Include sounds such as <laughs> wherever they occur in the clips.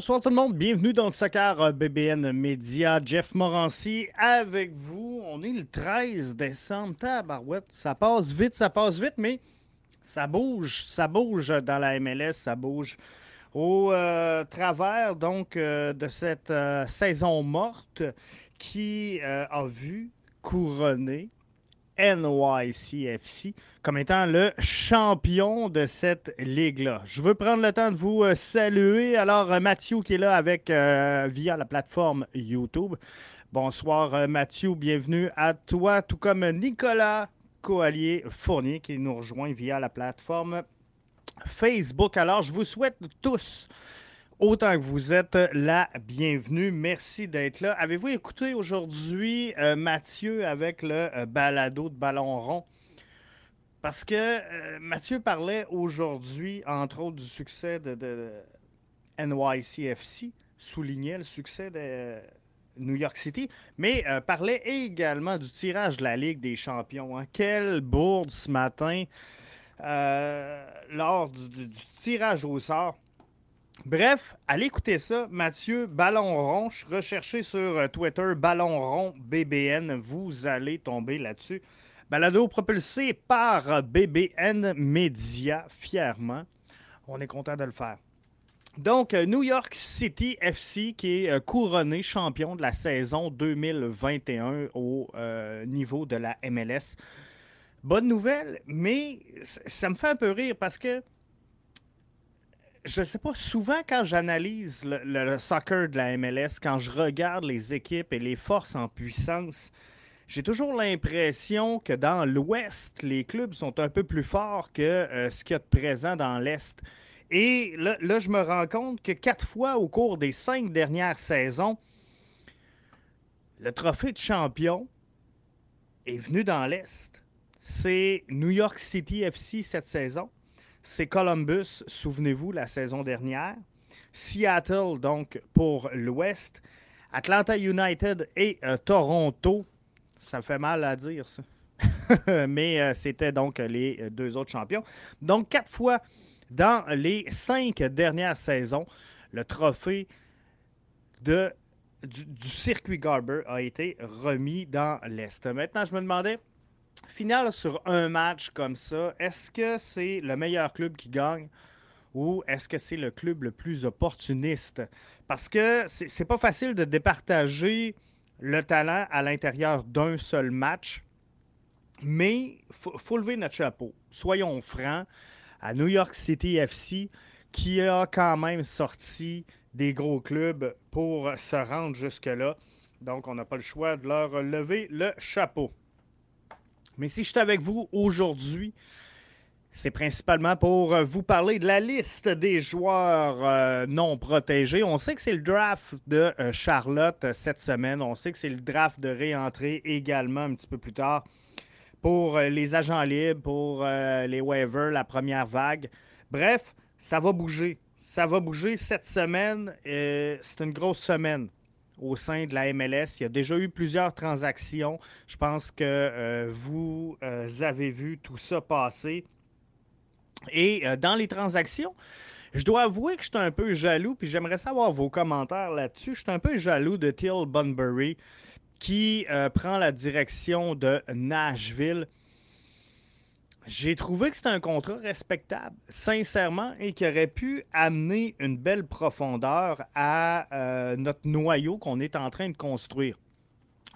bonsoir tout le monde. Bienvenue dans le Soccer BBN Média. Jeff Morancy avec vous. On est le 13 décembre. Tabarouette. Ça passe vite, ça passe vite, mais ça bouge. Ça bouge dans la MLS, ça bouge au euh, travers donc euh, de cette euh, saison morte qui a vu couronner NYCFC comme étant le champion de cette ligue-là. Je veux prendre le temps de vous euh, saluer. Alors, euh, Mathieu qui est là avec euh, via la plateforme YouTube. Bonsoir Mathieu, bienvenue à toi, tout comme Nicolas Coallier Fournier qui nous rejoint via la plateforme Facebook. Alors, je vous souhaite tous Autant que vous êtes la bienvenue. Merci d'être là. Avez-vous écouté aujourd'hui euh, Mathieu avec le euh, balado de ballon rond? Parce que euh, Mathieu parlait aujourd'hui, entre autres, du succès de, NYCFC, soulignait le succès de New York City, mais parlait également du tirage de la Ligue des champions. Hein. Quelle bourde ce matin lors du tirage au sort Bref, allez écouter ça. Mathieu Ballon Rond, recherchez sur euh, Twitter Ballon Rond BBN. Vous allez tomber là-dessus. Balado propulsé par BBN Media, fièrement. On est content de le faire. Donc, euh, New York City FC qui est euh, couronné champion de la saison 2021 au niveau de la MLS. Bonne nouvelle, mais ça me fait un peu rire parce que je sais pas, souvent quand j'analyse le, soccer de la MLS, quand je regarde les équipes et les forces en puissance, j'ai toujours l'impression que dans l'Ouest, les clubs sont un peu plus forts que euh, ce qu'il y a de présent dans l'Est. Et là, je me rends compte que quatre fois au cours des cinq dernières saisons, le trophée de champion est venu dans l'Est. C'est New York City FC cette saison c'est Columbus, souvenez-vous, la saison dernière. Seattle, donc, pour l'Ouest. Atlanta United et euh, Toronto. Ça fait mal à dire, ça. <laughs> Mais euh, c'était donc les euh, deux autres champions. Donc, quatre fois dans les cinq dernières saisons, le trophée de, du circuit Garber a été remis dans l'Est. Maintenant, je me demandais, finale sur un match comme ça, est-ce que c'est le meilleur club qui gagne ou est-ce que c'est le club le plus opportuniste? Parce que c'est pas facile de départager le talent à l'intérieur d'un seul match, mais il faut, lever notre chapeau. Soyons francs, à New York City FC, qui a quand même sorti des gros clubs pour se rendre jusque-là. Donc, on n'a pas le choix de leur lever le chapeau. Mais si je suis avec vous aujourd'hui, c'est principalement pour euh, vous parler de la liste des joueurs euh, non protégés. On sait que c'est le draft de euh, Charlotte cette semaine. On sait que c'est le draft de réentrée également un petit peu plus tard pour les agents libres, pour les waivers, la première vague. Bref, ça va bouger. Ça va bouger cette semaine. c'est une grosse semaine au sein de la MLS. Il y a déjà eu plusieurs transactions. Je pense que euh, vous euh, avez vu tout ça passer. Et euh, dans les transactions, je dois avouer que je suis un peu jaloux, puis j'aimerais savoir vos commentaires là-dessus. Je suis un peu jaloux de Till Bunbury qui prend la direction de Nashville. J'ai trouvé que c'était un contrat respectable, sincèrement, et qui aurait pu amener une belle profondeur à euh, notre noyau qu'on est en train de construire.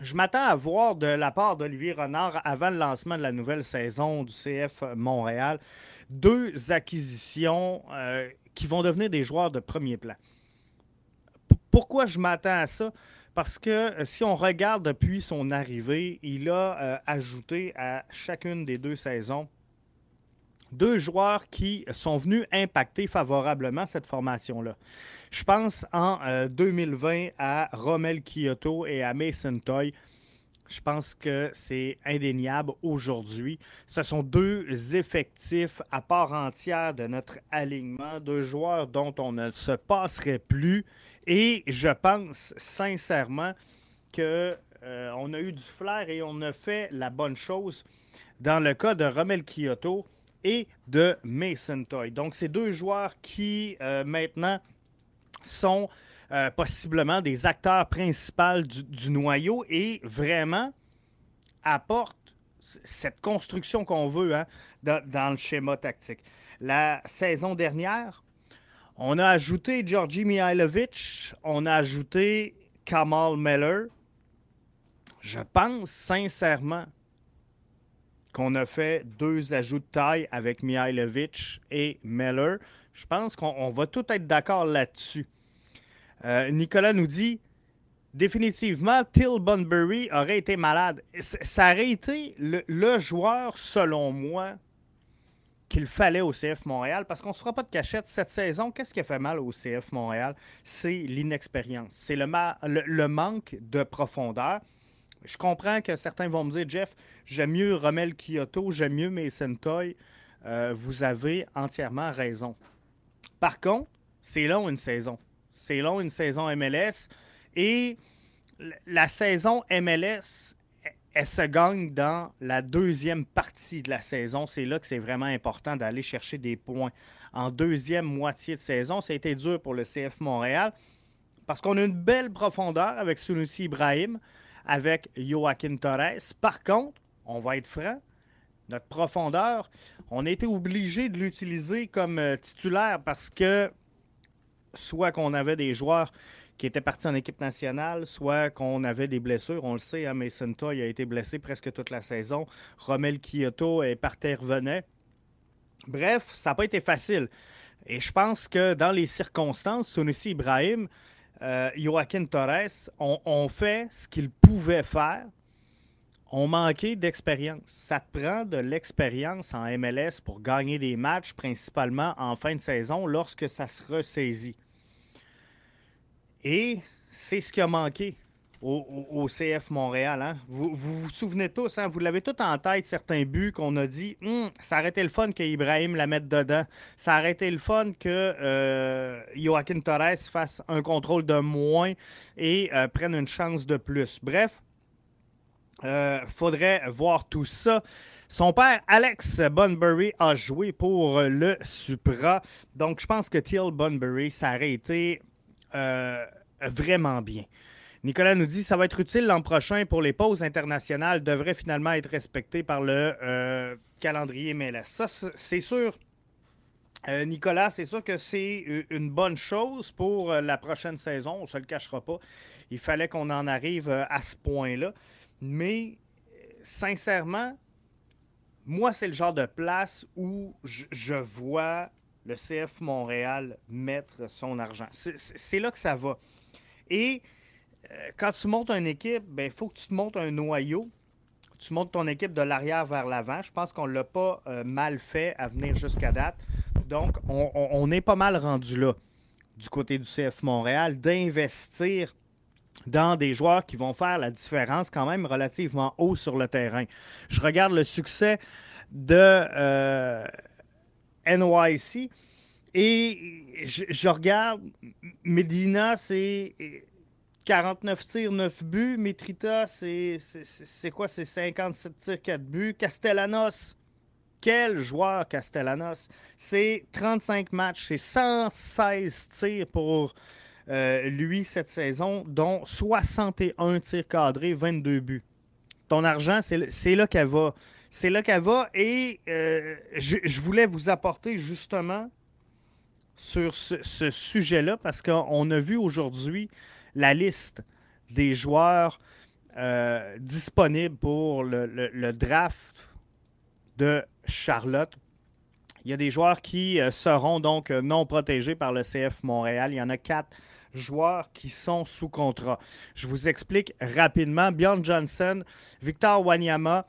Je m'attends à voir de la part d'Olivier Renard, avant le lancement de la nouvelle saison du CF Montréal, deux acquisitions euh, qui vont devenir des joueurs de premier plan. pourquoi je m'attends à ça? Parce que euh, si on regarde depuis son arrivée, il a ajouté à chacune des deux saisons deux joueurs qui sont venus impacter favorablement cette formation-là. Je pense en 2020 euh, à Rommel Kyoto et à Mason Toy. Je pense que c'est indéniable aujourd'hui. Ce sont deux effectifs à part entière de notre alignement, deux joueurs dont on ne se passerait plus. Et je pense sincèrement qu'on euh, a eu du flair et on a fait la bonne chose. Dans le cas de Rommel Kyoto, et de Mason Toy. Donc, c'est deux joueurs qui, euh, maintenant, sont possiblement des acteurs principaux du, noyau et vraiment apportent cette construction qu'on veut hein, dans, le schéma tactique. La saison dernière, on a ajouté Georgi Mihailovic, on a ajouté Kamal Meller. Je pense sincèrement qu'on a fait deux ajouts de taille avec Mihailovic et Meller. Je pense qu'on va tout être d'accord là-dessus. Euh, Nicolas nous dit définitivement, Till Bunbury aurait été malade. Ça aurait été le, joueur, selon moi, qu'il fallait au CF Montréal, parce qu'on ne se fera pas de cachette. Cette saison, qu'est-ce qui a fait mal au CF Montréal? C'est l'inexpérience. C'est le, manque de profondeur. Je comprends que certains vont me dire, Jeff, j'aime mieux Romel Kyoto, j'aime mieux Mason Toy. Euh, vous avez entièrement raison. Par contre, c'est long une saison. C'est long une saison MLS. Et la saison MLS, elle se gagne dans la deuxième partie de la saison. C'est là que c'est vraiment important d'aller chercher des points. En deuxième moitié de saison, ça a été dur pour le CF Montréal parce qu'on a une belle profondeur avec Sunusi Ibrahim, avec Joaquin Torres. Par contre, on va être franc, notre profondeur, on a été obligé de l'utiliser comme euh, titulaire parce que soit qu'on avait des joueurs qui étaient partis en équipe nationale, soit qu'on avait des blessures. On le sait, hein, Mason Toy a été blessé presque toute la saison. Romel Kyoto est parti revenait. Bref, ça n'a pas été facile. Et je pense que dans les circonstances, Sunusi Ibrahim, euh, Joaquin Torres ont fait ce qu'ils pouvaient faire on manquait d'expérience. Ça te prend de l'expérience en MLS pour gagner des matchs, principalement en fin de saison, lorsque ça se ressaisit. Et c'est ce qui a manqué au, CF Montréal. Hein. Vous, vous, souvenez tous, hein? vous l'avez tout en tête, certains buts qu'on a dit hum, ça aurait été le fun qu'Ibrahim la mette dedans. Ça aurait été le fun que euh, Joaquin Torres fasse un contrôle de moins et euh, prenne une chance de plus. Bref, euh, faudrait voir tout ça. Son père, Alex Bunbury, a joué pour le Supra. Donc, je pense que Till Bunbury, ça aurait été euh, vraiment bien. Nicolas nous dit ça va être utile l'an prochain pour les pauses internationales, devrait finalement être respecté par le euh, calendrier MLS. Ça, c'est sûr. Nicolas, c'est sûr que c'est une bonne chose pour la prochaine saison. On ne se le cachera pas. Il fallait qu'on en arrive à ce point-là. Mais sincèrement, moi, c'est le genre de place où je, vois le CF Montréal mettre son argent. C'est là que ça va. Et euh, quand tu montes une équipe, il ben, faut que tu te montes un noyau. Tu montes ton équipe de l'arrière vers l'avant. Je pense qu'on ne l'a pas euh, mal fait à venir jusqu'à date. Donc, on, on, est pas mal rendu là du côté du CF Montréal d'investir dans des joueurs qui vont faire la différence quand même relativement haut sur le terrain. Je regarde le succès de euh, NYC et je, regarde Medina, c'est 49 tirs, 9 buts. Metrita, c'est quoi? C'est 57 tirs, 4 buts. Castellanos, quel joueur Castellanos? C'est 35 matchs, c'est 116 tirs pour euh, lui, cette saison, dont 61 tirs cadrés, 22 buts. Ton argent, c'est là qu'elle va. C'est là qu'elle va. Et euh, je, voulais vous apporter justement sur ce, sujet-là parce qu'on a vu aujourd'hui la liste des joueurs euh, disponibles pour le, le, draft de Charlotte. Il y a des joueurs qui seront donc non protégés par le CF Montréal. Il y en a quatre joueurs qui sont sous contrat. Je vous explique rapidement. Bjorn Johnson, Victor Wanyama,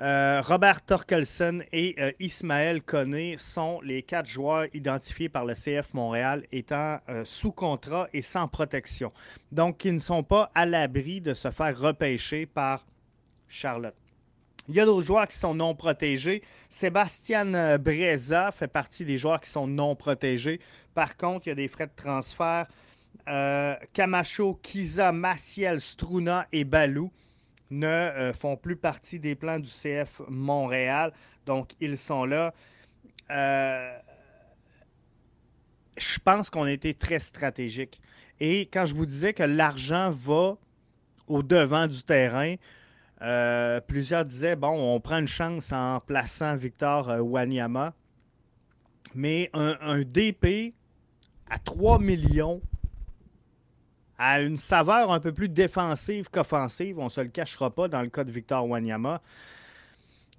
euh, Robert Torkelson et euh, Ismaël Koné sont les quatre joueurs identifiés par le CF Montréal étant euh, sous contrat et sans protection. Donc, ils ne sont pas à l'abri de se faire repêcher par Charlotte. Il y a d'autres joueurs qui sont non protégés. Sébastien Breza fait partie des joueurs qui sont non protégés. Par contre, il y a des frais de transfert euh, Camacho, Kiza, Maciel, Struna et Balou ne euh, font plus partie des plans du CF Montréal. Donc, ils sont là. Euh, je pense qu'on a été très stratégique. Et quand je vous disais que l'argent va au devant du terrain, plusieurs disaient bon, on prend une chance en plaçant Victor Wanyama. Mais un, DP à 3 millions a une saveur un peu plus défensive qu'offensive. On ne se le cachera pas dans le cas de Victor Wanyama.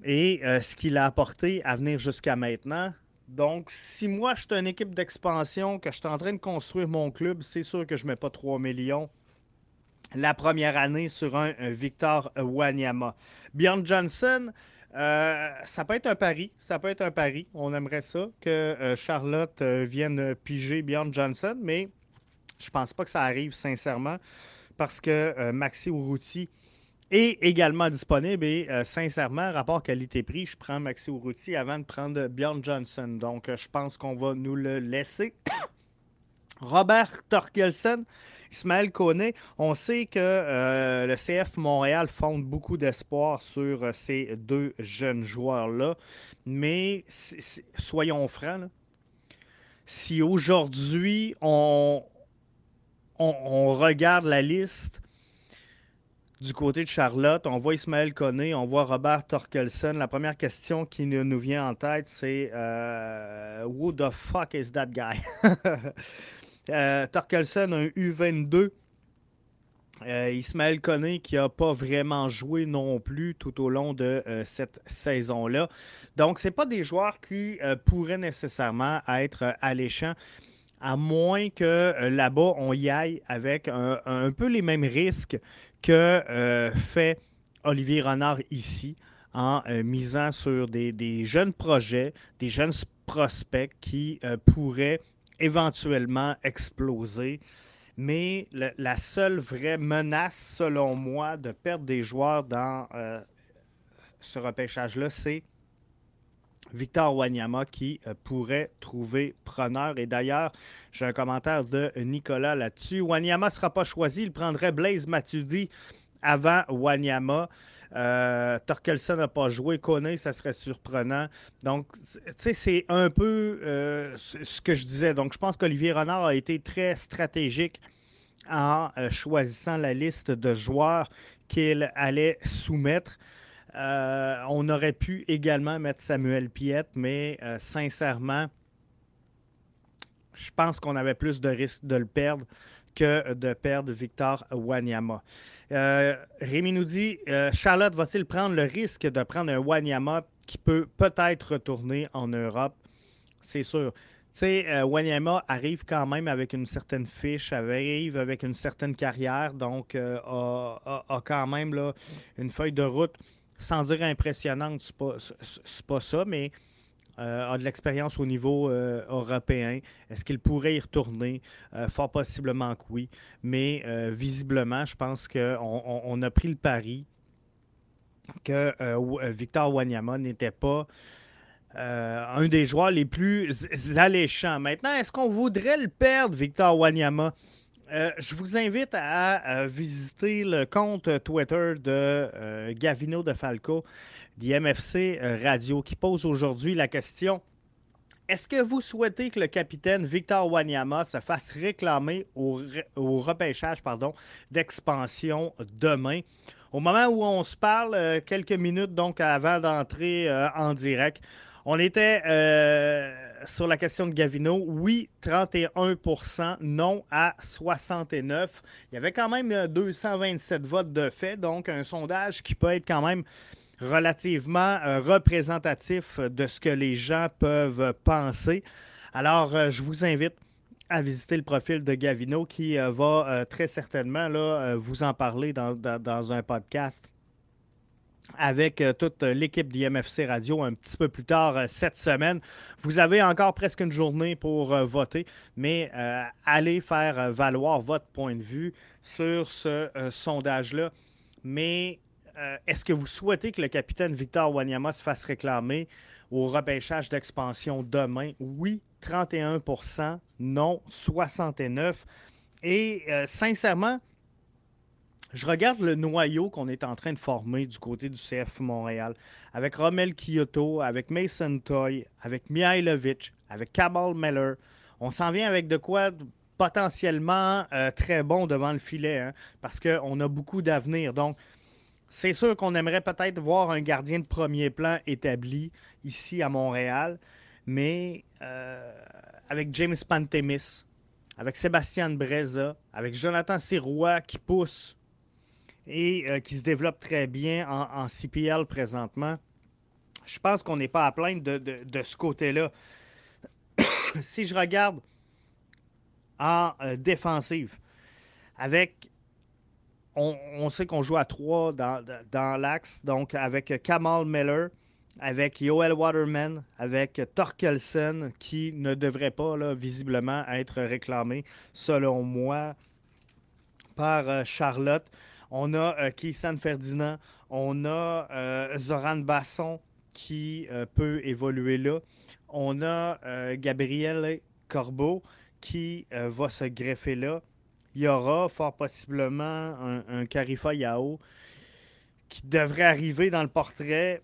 Et euh, ce qu'il a apporté à venir jusqu'à maintenant. Donc, si moi, je suis une équipe d'expansion, que je suis en train de construire mon club, c'est sûr que je ne mets pas 3 millions la première année sur un, Victor Wanyama. Bjorn Johnson, euh, ça peut être un pari. Ça peut être un pari. On aimerait ça que euh, Charlotte vienne piger Bjorn Johnson, mais je pense pas que ça arrive sincèrement parce que Maxi Urruti est également disponible et sincèrement, rapport qualité-prix, je prends Maxi Urruti avant de prendre Bjorn Johnson. Donc, je pense qu'on va nous le laisser. <coughs> Robert Torkelsen, Ismaël Koné, on sait que euh, le CF Montréal fonde beaucoup d'espoir sur euh, ces deux jeunes joueurs-là. Mais soyons francs, si aujourd'hui on, on, regarde la liste du côté de Charlotte, on voit Ismaël Koné, on voit Robert Torkelson, la première question qui nous vient en tête, c'est euh, Who the fuck is that guy? <laughs> Euh, Torkelson, un U22. Euh, Ismaël Koné qui n'a pas vraiment joué non plus tout au long de euh, cette saison-là. Donc, ce pas des joueurs qui pourraient nécessairement être alléchants, à moins que là-bas, on y aille avec un, peu les mêmes risques que fait Olivier Renard ici, en misant sur des, jeunes projets, des jeunes prospects qui pourraient éventuellement exploser. Mais la seule vraie menace, selon moi, de perdre des joueurs dans euh, ce repêchage-là, c'est Victor Wanyama qui euh, pourrait trouver preneur. Et d'ailleurs, j'ai un commentaire de Nicolas là-dessus. Wanyama ne sera pas choisi. Il prendrait Blaise Matuidi avant Wanyama. Euh, Torkelson n'a pas joué. Kone, ça serait surprenant. Donc, tu sais, c'est un peu euh, ce que je disais. Donc, je pense qu'Olivier Renard a été très stratégique en euh, choisissant la liste de joueurs qu'il allait soumettre. On aurait pu également mettre Samuel Piette, mais sincèrement, je pense qu'on avait plus de risques de le perdre que de perdre Victor Wanyama. Euh, Rémi nous dit euh, Charlotte va-t-il prendre le risque de prendre un Wanyama qui peut peut-être retourner en Europe? C'est sûr. Tu sais, euh, Wanyama arrive quand même avec une certaine fiche, arrive avec une certaine carrière, donc a, quand même une feuille de route, sans dire impressionnante, c'est pas, ça, mais euh, a de l'expérience au niveau euh, européen. Est-ce qu'il pourrait y retourner? Euh, fort possiblement que oui. Mais visiblement, je pense qu'on on, a pris le pari que Victor Wanyama n'était pas un des joueurs les plus alléchants. Maintenant, est-ce qu'on voudrait le perdre, Victor Wanyama? Je vous invite à, visiter le compte Twitter de Gavino de Falco d'IMFC euh, Radio qui pose aujourd'hui la question est-ce que vous souhaitez que le capitaine Victor Wanyama se fasse réclamer au, repêchage d'expansion demain? Au moment où on se parle, euh, quelques minutes donc avant d'entrer euh, en direct, on était sur la question de Gavino. Oui, 31% non à 69 Il y avait quand même 227 votes de fait, donc un sondage qui peut être quand même relativement euh, représentatif de ce que les gens peuvent penser. Alors, euh, je vous invite à visiter le profil de Gavino qui euh, va très certainement vous en parler dans, un podcast avec toute l'équipe d'IMFC Radio un petit peu plus tard cette semaine. Vous avez encore presque une journée pour voter, mais allez faire valoir votre point de vue sur ce sondage-là. Mais euh, est-ce que vous souhaitez que le capitaine Victor Wanyama se fasse réclamer au repêchage d'expansion demain? Oui, 31% non, 69% Et euh, sincèrement, je regarde le noyau qu'on est en train de former du côté du CF Montréal, avec Romel Kyoto, avec Mason Toy, avec Mihailovic, avec Kamal Meller. on s'en vient avec de quoi potentiellement euh, très bon devant le filet, hein, parce qu'on a beaucoup d'avenir. Donc, c'est sûr qu'on aimerait peut-être voir un gardien de premier plan établi ici à Montréal, mais euh, avec James Pantemis, avec Sébastien Breza, avec Jonathan Sirois qui pousse et euh, qui se développe très bien en, CPL présentement, je pense qu'on n'est pas à plaindre de ce côté-là. <coughs> si je regarde en euh, défensive, avec. On, sait qu'on joue à trois dans, l'axe, donc avec Kamal Miller, avec Yoel Waterman, avec Torkelsen, qui ne devrait pas là, visiblement être réclamé, selon moi, par euh, Charlotte. On a euh, Ferdinand, on a euh, Zoran Basson qui peut évoluer là. On a Gabriel Corbeau qui euh, va se greffer là. Il y aura fort possiblement un, Karifa Yao qui devrait arriver dans le portrait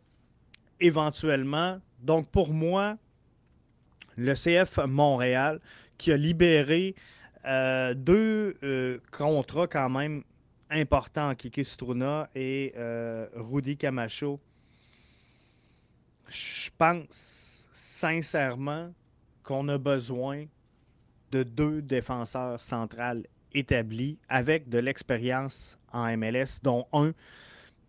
éventuellement. Donc pour moi, le CF Montréal qui a libéré euh, deux euh, contrats quand même importants, Kiki Struna et Rudy Camacho. Je pense sincèrement qu'on a besoin de deux défenseurs centrales établis avec de l'expérience en MLS, dont un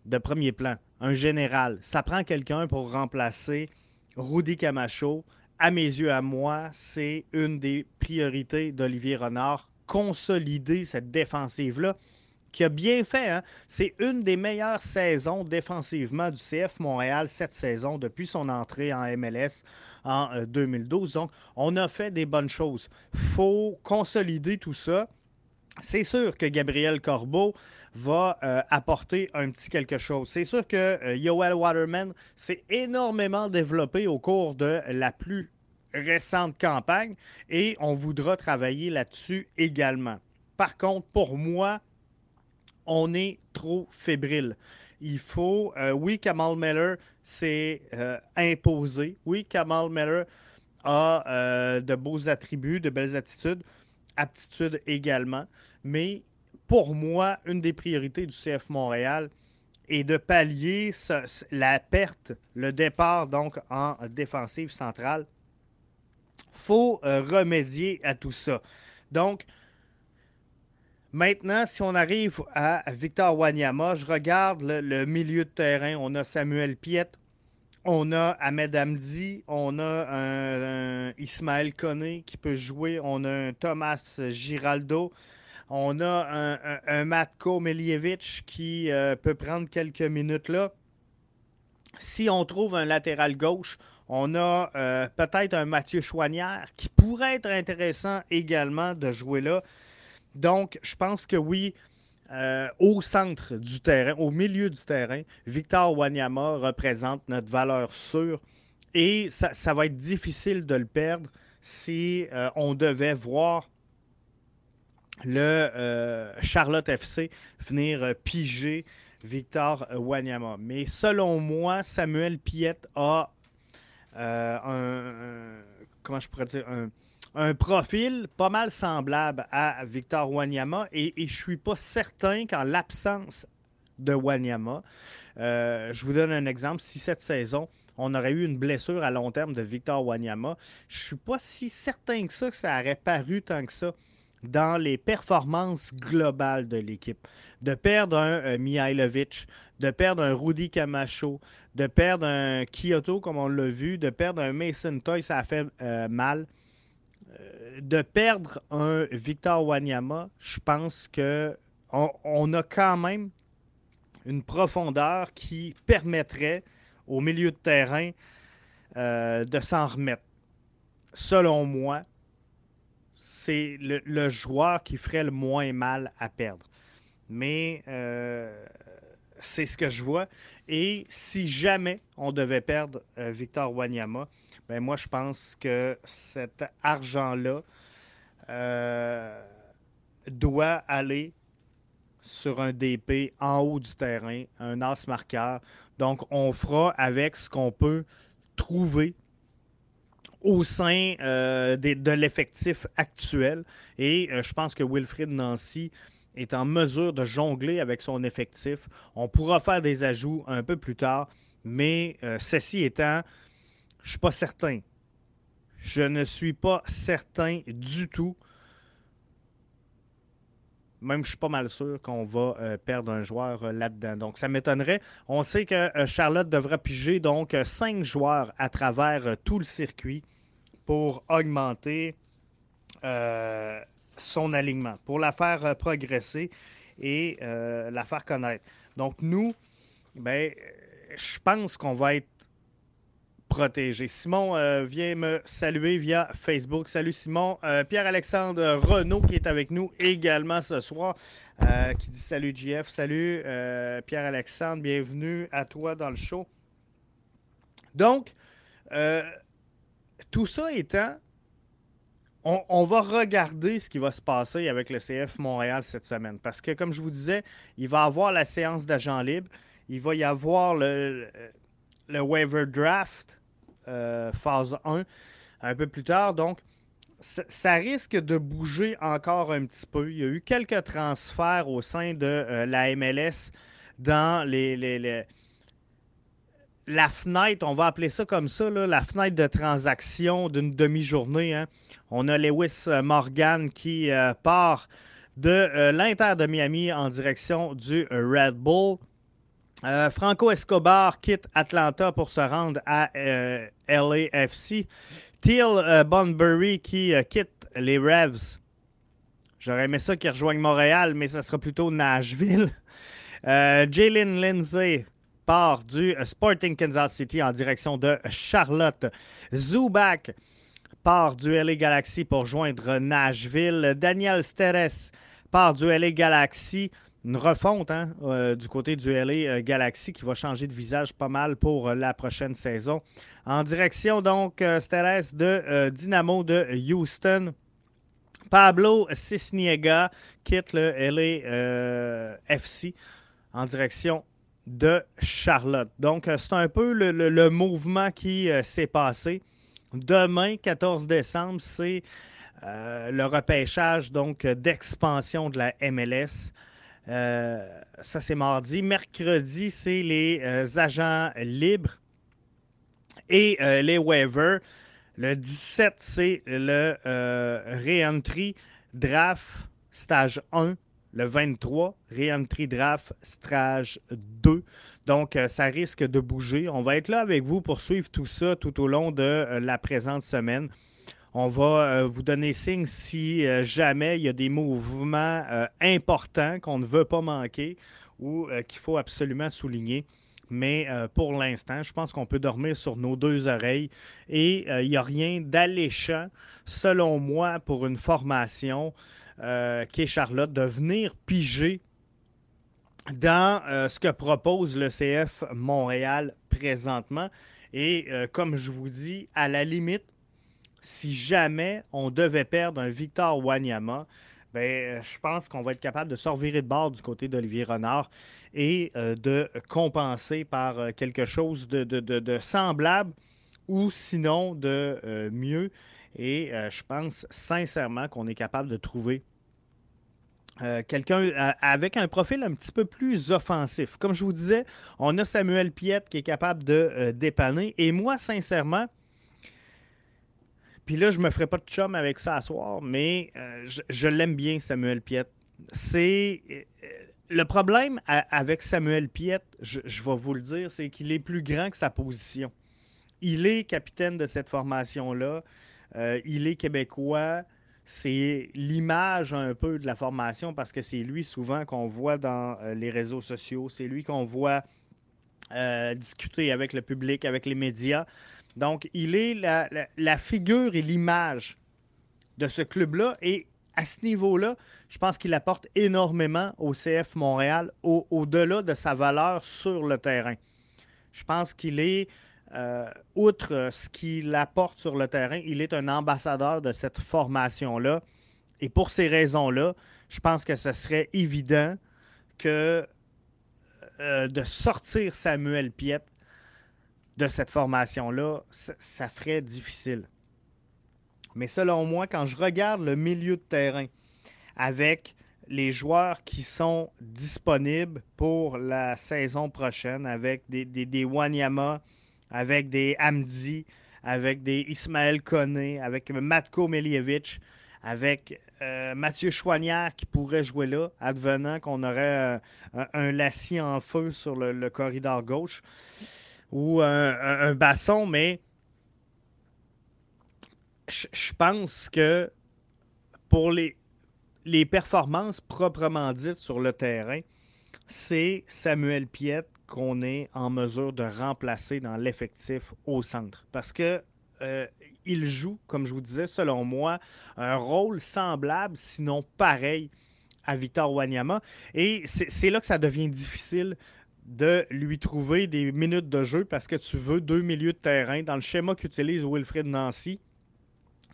de premier plan, un général. Ça prend quelqu'un pour remplacer Rudy Camacho. À mes yeux, à moi, c'est une des priorités d'Olivier Renard, consolider cette défensive-là qui a bien fait. Hein. C'est une des meilleures saisons défensivement du CF Montréal cette saison depuis son entrée en MLS en 2012. Euh, Donc, on a fait des bonnes choses. faut consolider tout ça. C'est sûr que Gabriel Corbeau va euh, apporter un petit quelque chose. C'est sûr que euh, Yoel Waterman s'est énormément développé au cours de la plus récente campagne et on voudra travailler là-dessus également. Par contre, pour moi, on est trop fébrile. Il faut, euh, oui, Kamal Miller s'est euh, imposé. Oui, Kamal Miller a euh, de beaux attributs, de belles attitudes, aptitudes également. Mais pour moi, une des priorités du CF Montréal est de pallier la perte, le départ donc en défensive centrale. Il faut remédier à tout ça. Donc, Maintenant, si on arrive à Victor Wanyama, je regarde le, milieu de terrain. On a Samuel Piet, on a Ahmed Hamdi, on a Ismaël Koné qui peut jouer, on a un Thomas Giraldo, on a un, Matko Melievic qui euh, peut prendre quelques minutes là. Si on trouve un latéral gauche, on a euh, peut-être un Mathieu Chouanière qui pourrait être intéressant également de jouer là. Donc, je pense que oui, euh, au centre du terrain, au milieu du terrain, Victor Wanyama représente notre valeur sûre et ça, va être difficile de le perdre si euh, on devait voir le euh, Charlotte FC venir piger Victor Wanyama. Mais selon moi, Samuel Piette a un, comment je pourrais dire, un, un profil pas mal semblable à Victor Wanyama et, je ne suis pas certain qu'en l'absence de Wanyama, euh, je vous donne un exemple, si cette saison, on aurait eu une blessure à long terme de Victor Wanyama, je suis pas si certain que ça, que ça aurait paru tant que ça dans les performances globales de l'équipe. De perdre un euh, Mihailovic, de perdre un Rudy Camacho, de perdre un Kyoto, comme on l'a vu, de perdre un Mason Toy, ça a fait euh, mal de perdre un Victor Wanyama, je pense que on, a quand même une profondeur qui permettrait au milieu de terrain euh, de s'en remettre. Selon moi, c'est le, joueur qui ferait le moins mal à perdre. Mais euh, c'est ce que je vois. Et si jamais on devait perdre euh, Victor Wanyama, ben moi, je pense que cet argent-là euh, doit aller sur un DP en haut du terrain, un as marqueur. Donc, on fera avec ce qu'on peut trouver au sein de l'effectif actuel. Et je pense que Wilfrid Nancy est en mesure de jongler avec son effectif. On pourra faire des ajouts un peu plus tard, mais ceci étant, je suis pas certain. Je ne suis pas certain du tout même je suis pas mal sûr qu'on va euh, perdre un joueur euh, là-dedans. Donc ça m'étonnerait. On sait que euh, Charlotte devra piger donc cinq joueurs à travers tout le circuit pour augmenter son alignement, pour la faire progresser et la faire connaître. Donc nous, ben, je pense qu'on va être protégé. Simon euh, vient me saluer via Facebook. Salut Simon. Euh, Pierre-Alexandre Renault qui est avec nous également ce soir, euh, qui dit salut JF. Salut Pierre-Alexandre, bienvenue à toi dans le show. Donc, tout ça étant, on, on, va regarder ce qui va se passer avec le CF Montréal cette semaine. Parce que, comme je vous disais, il va y avoir la séance d'agents libres. Il va y avoir le waiver draft euh, phase 1 un peu plus tard. Donc, ça risque de bouger encore un petit peu. Il y a eu quelques transferts au sein de euh, la MLS dans les, la fenêtre, on va appeler ça comme ça, la fenêtre de transaction d'une demi-journée. Hein. On a Lewis Morgan qui euh, part de l'Inter de Miami en direction du Red Bull. Euh, Franco Escobar quitte Atlanta pour se rendre à euh, LAFC. Teal euh, Bunbury qui quitte les Revs. J'aurais aimé ça qu'il rejoigne Montréal, mais ça sera plutôt Nashville. <laughs> Jalen Lindsay part du Sporting Kansas City en direction de Charlotte. Zubac part du LA Galaxy pour joindre Nashville. Daniel Steres part du LA Galaxy une refonte hein, euh, du côté du LA euh, Galaxy qui va changer de visage pas mal pour euh, la prochaine saison. En direction donc Steres de Dynamo de Houston. Pablo Cisniega quitte le LA FC en direction de Charlotte. Donc, c'est un peu le, mouvement qui s'est passé. Demain, 14 décembre, c'est le repêchage donc d'expansion de la MLS. Euh, ça, c'est mardi. Mercredi, c'est les euh, agents libres et euh, les waivers. Le 17, c'est le Reentry Draft Stage 1. Le 23, Reentry Draft Stage 2. Donc, ça risque de bouger. On va être là avec vous pour suivre tout ça tout au long de la présente semaine. On va euh, vous donner signe si euh, jamais il y a des mouvements euh, importants qu'on ne veut pas manquer ou qu'il faut absolument souligner. Mais pour l'instant, je pense qu'on peut dormir sur nos deux oreilles et il n'y a rien d'alléchant, selon moi, pour une formation qui est Charlotte, de venir piger dans ce que propose le CF Montréal présentement. Et comme je vous dis, à la limite, si jamais on devait perdre un Victor Wanyama, ben, je pense qu'on va être capable de sortir de bord du côté d'Olivier Renard et euh, de compenser par euh, quelque chose de, semblable ou sinon de euh, mieux. Et je pense sincèrement qu'on est capable de trouver quelqu'un avec un profil un petit peu plus offensif. Comme je vous disais, on a Samuel Piette qui est capable de dépanner. Et moi, sincèrement, puis là, je me ferai pas de chum avec ça à soir, mais euh, je, l'aime bien, Samuel Piette. C'est. Euh, le problème avec Samuel Piette, je, vais vous le dire, c'est qu'il est plus grand que sa position. Il est capitaine de cette formation-là. Euh, il est québécois. C'est l'image un peu de la formation parce que c'est lui souvent qu'on voit dans les réseaux sociaux. C'est lui qu'on voit discuter avec le public, avec les médias. Donc, il est la, figure et l'image de ce club-là. Et à ce niveau-là, je pense qu'il apporte énormément au CF Montréal au-delà de sa valeur sur le terrain. Je pense qu'il est, euh, outre ce qu'il apporte sur le terrain, il est un ambassadeur de cette formation-là. Et pour ces raisons-là, je pense que ce serait évident que euh, de sortir Samuel Piette de cette formation-là, ça, ferait difficile. Mais selon moi, quand je regarde le milieu de terrain avec les joueurs qui sont disponibles pour la saison prochaine, avec des, des, Wanyama, avec des Hamdi, avec des Ismaël Koné, avec Matko Melievic, avec euh, Mathieu Chouanière qui pourrait jouer là, advenant qu'on aurait euh, un, lacis en feu sur le, corridor gauche, ou un basson, mais je pense que pour les, les performances proprement dites sur le terrain, c'est Samuel Piette qu'on est en mesure de remplacer dans l'effectif au centre. Parce que euh, il joue, comme je vous disais, selon moi, un rôle semblable, sinon pareil, à Victor Wanyama. Et c'est là que ça devient difficile de lui trouver des minutes de jeu parce que tu veux deux milieux de terrain dans le schéma qu'utilise Wilfred Nancy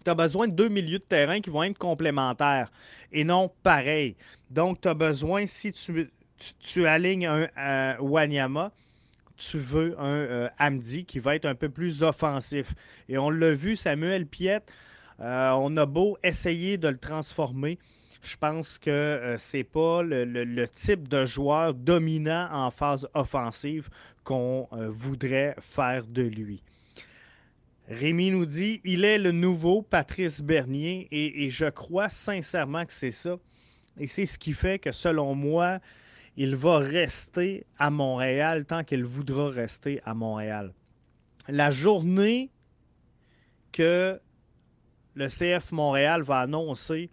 tu as besoin de deux milieux de terrain qui vont être complémentaires et non pareils. Donc, tu as besoin, si tu, tu, alignes un euh, Wanyama, tu veux un euh, Hamdi qui va être un peu plus offensif. Et on l'a vu, Samuel Piet, euh, on a beau essayer de le transformer. Je pense que c'est pas le, type de joueur dominant en phase offensive qu'on voudrait faire de lui. Rémi nous dit il est le nouveau Patrice Bernier et, je crois sincèrement que c'est ça. Et c'est ce qui fait que, selon moi, il va rester à Montréal tant qu'il voudra rester à Montréal. La journée que le CF Montréal va annoncer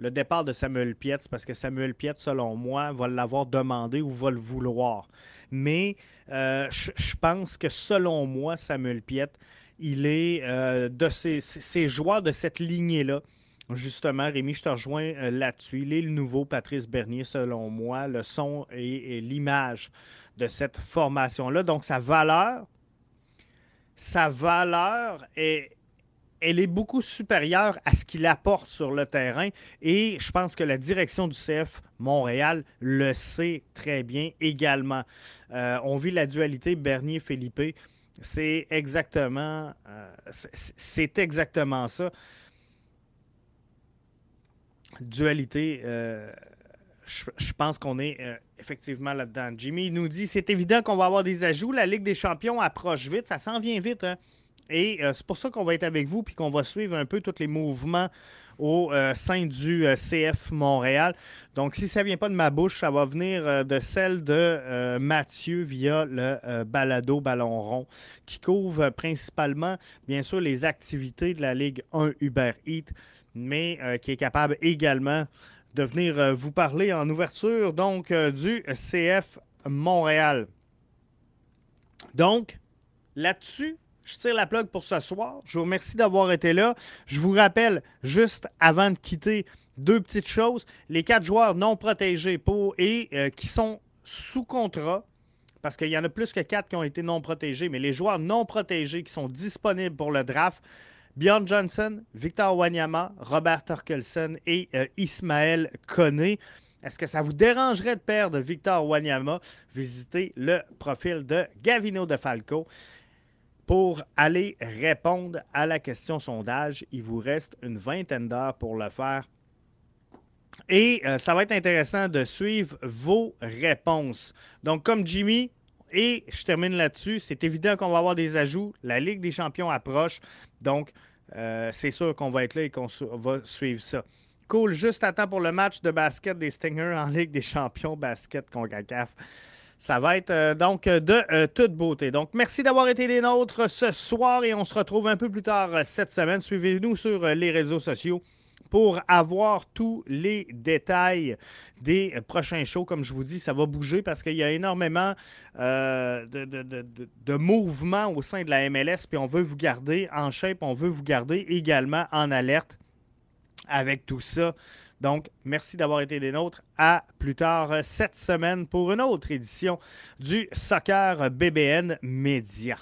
le départ de Samuel Pietz, parce que Samuel Pietz, selon moi, va l'avoir demandé ou va le vouloir. Mais euh, je pense que, selon moi, Samuel Pietz il est euh, de ces, joueurs de cette lignée-là. Justement, Rémi, je te rejoins euh, là-dessus. Il est le nouveau Patrice Bernier, selon moi, le son et, l'image de cette formation-là. Donc, sa valeur, sa valeur est, elle est beaucoup supérieure à ce qu'il apporte sur le terrain. Et je pense que la direction du CF Montréal le sait très bien également. Euh, on vit la dualité Bernier-Philippe. C'est exactement, euh, c'est exactement ça. Dualité, euh, je, pense qu'on est effectivement là-dedans. Jimmy nous dit c'est évident qu'on va avoir des ajouts. La Ligue des champions approche vite, ça s'en vient vite. Hein? Et c'est pour ça qu'on va être avec vous puis qu'on va suivre un peu tous les mouvements au euh, sein du euh, CF Montréal. Donc, si ça ne vient pas de ma bouche, ça va venir euh, de celle de Mathieu via le balado Ballon Rond, qui couvre principalement, bien sûr, les activités de la Ligue 1 Uber Eats, mais qui est capable également de venir vous parler en ouverture donc du CF Montréal. Donc, là-dessus, je tire la plug pour ce soir. Je vous remercie d'avoir été là. Je vous rappelle, juste avant de quitter, deux petites choses. Les quatre joueurs non protégés pour, et euh, qui sont sous contrat, parce qu'il y en a plus que quatre qui ont été non protégés, mais les joueurs non protégés qui sont disponibles pour le draft, Bjorn Johnson, Victor Wanyama, Robert Torkelson et euh, Ismaël Koné. Est-ce que ça vous dérangerait de perdre Victor Wanyama? Visitez le profil de Gavino de Falco. Pour aller répondre à la question sondage, il vous reste une vingtaine d'heures pour le faire. Et euh, ça va être intéressant de suivre vos réponses. Donc, comme Jimmy, et je termine là-dessus, c'est évident qu'on va avoir des ajouts. La Ligue des champions approche. Donc, euh, c'est sûr qu'on va être là et qu'on va suivre ça. Cool, juste à temps pour le match de basket des Stingers en Ligue des champions basket CONCACAF. Ça va être euh, donc de euh, toute beauté. Donc, merci d'avoir été des nôtres ce soir et on se retrouve un peu plus tard euh, cette semaine. Suivez-nous sur les réseaux sociaux pour avoir tous les détails des prochains shows. Comme je vous dis, ça va bouger parce qu'il y a énormément de, de, mouvements au sein de la MLS, puis on veut vous garder en shape, on veut vous garder également en alerte avec tout ça. Donc, merci d'avoir été des nôtres. À plus tard euh, cette semaine pour une autre édition du Soccer BBN Média.